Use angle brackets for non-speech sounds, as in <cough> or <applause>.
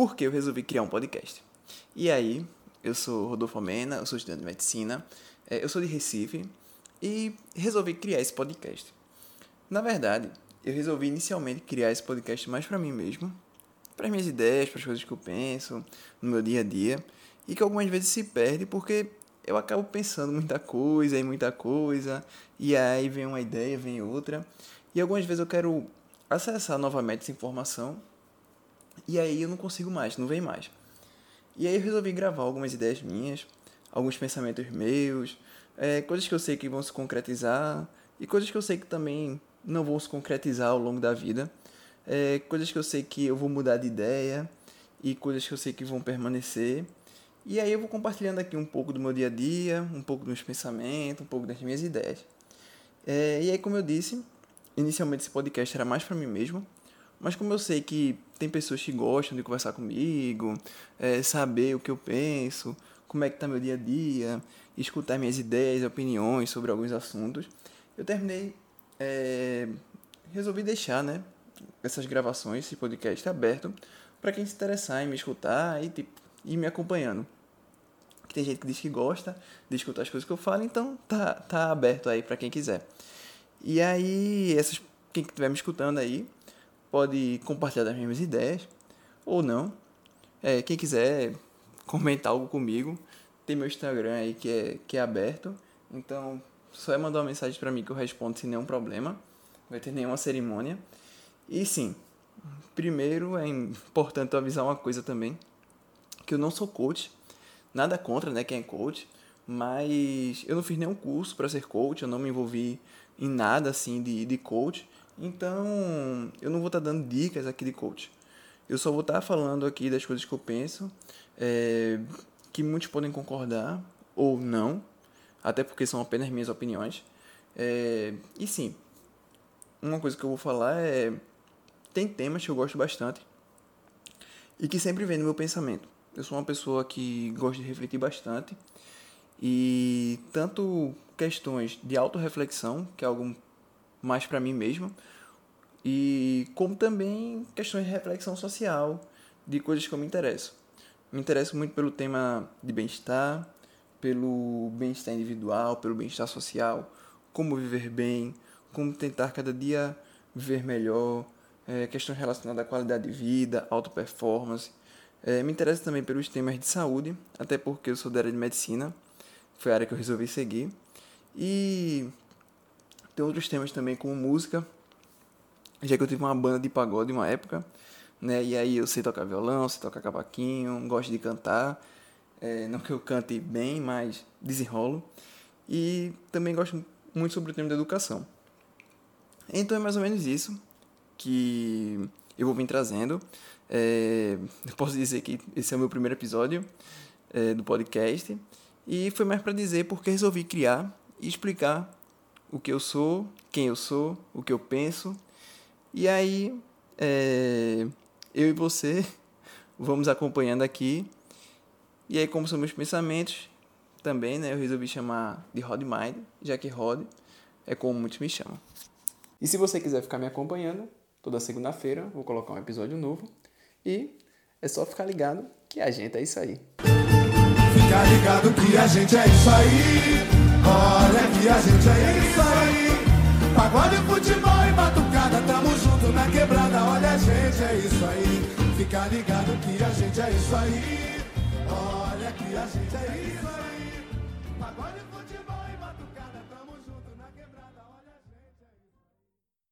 por que eu resolvi criar um podcast. E aí, eu sou Rodolfo Amena, eu sou estudante de medicina, é, eu sou de Recife e resolvi criar esse podcast. Na verdade, eu resolvi inicialmente criar esse podcast mais para mim mesmo, para as minhas ideias, para as coisas que eu penso no meu dia a dia e que algumas vezes se perde porque eu acabo pensando muita coisa e muita coisa e aí vem uma ideia, vem outra e algumas vezes eu quero acessar novamente essa informação e aí eu não consigo mais, não vem mais. E aí eu resolvi gravar algumas ideias minhas, alguns pensamentos meus, é, coisas que eu sei que vão se concretizar e coisas que eu sei que também não vão se concretizar ao longo da vida, é, coisas que eu sei que eu vou mudar de ideia e coisas que eu sei que vão permanecer. E aí eu vou compartilhando aqui um pouco do meu dia a dia, um pouco dos meus pensamentos, um pouco das minhas ideias. É, e aí, como eu disse, inicialmente esse podcast era mais para mim mesmo, mas como eu sei que tem pessoas que gostam de conversar comigo, é, saber o que eu penso, como é que tá meu dia a dia, escutar minhas ideias, opiniões sobre alguns assuntos, eu terminei, é, resolvi deixar, né, essas gravações, esse podcast aberto para quem se interessar em me escutar e tipo, ir me acompanhando. Tem gente que diz que gosta de escutar as coisas que eu falo, então tá, tá aberto aí para quem quiser. E aí, essas, quem estiver me escutando aí, pode compartilhar das mesmas ideias ou não. É, quem quiser comentar algo comigo, tem meu Instagram aí que é, que é aberto. Então, só é mandar uma mensagem para mim que eu respondo sem nenhum problema. Não vai ter nenhuma cerimônia. E sim, primeiro é importante avisar uma coisa também, que eu não sou coach, nada contra, né, quem é coach, mas eu não fiz nenhum curso para ser coach, eu não me envolvi em nada assim de, de coach. Então, eu não vou estar tá dando dicas aqui de coach. Eu só vou estar tá falando aqui das coisas que eu penso, é, que muitos podem concordar ou não, até porque são apenas minhas opiniões. É, e sim, uma coisa que eu vou falar é. Tem temas que eu gosto bastante e que sempre vem no meu pensamento. Eu sou uma pessoa que gosta de refletir bastante e tanto questões de autorreflexão, que é algo mais para mim mesmo, e como também questões de reflexão social, de coisas que eu me interesso. Me interesso muito pelo tema de bem-estar, pelo bem-estar individual, pelo bem-estar social, como viver bem, como tentar cada dia viver melhor, é, questões relacionadas à qualidade de vida, auto-performance. É, me interesso também pelos temas de saúde, até porque eu sou da área de medicina, foi a área que eu resolvi seguir. E tem outros temas também, como música, já que eu tive uma banda de pagode uma época, né? E aí eu sei tocar violão, sei tocar cavaquinho, gosto de cantar. É, não que eu cante bem, mas desenrolo. E também gosto muito sobre o tema da educação. Então é mais ou menos isso que eu vou vir trazendo. É, eu posso dizer que esse é o meu primeiro episódio é, do podcast. E foi mais para dizer porque resolvi criar e explicar o que eu sou, quem eu sou, o que eu penso. E aí, é, eu e você <laughs> vamos acompanhando aqui. E aí, como são meus pensamentos, também, né, eu resolvi chamar de Rod Mind, já que Rod é como muitos me chamam. E se você quiser ficar me acompanhando, toda segunda-feira vou colocar um episódio novo. E é só ficar ligado que a gente é isso aí. Fica ligado que a gente é isso aí. Olha que a gente é isso aí. Pagode, futebol e batucada, tamo junto na quebrada. Olha a gente é isso aí. Fica ligado que a gente é isso aí. Olha que a gente é isso aí. Pagode, futebol.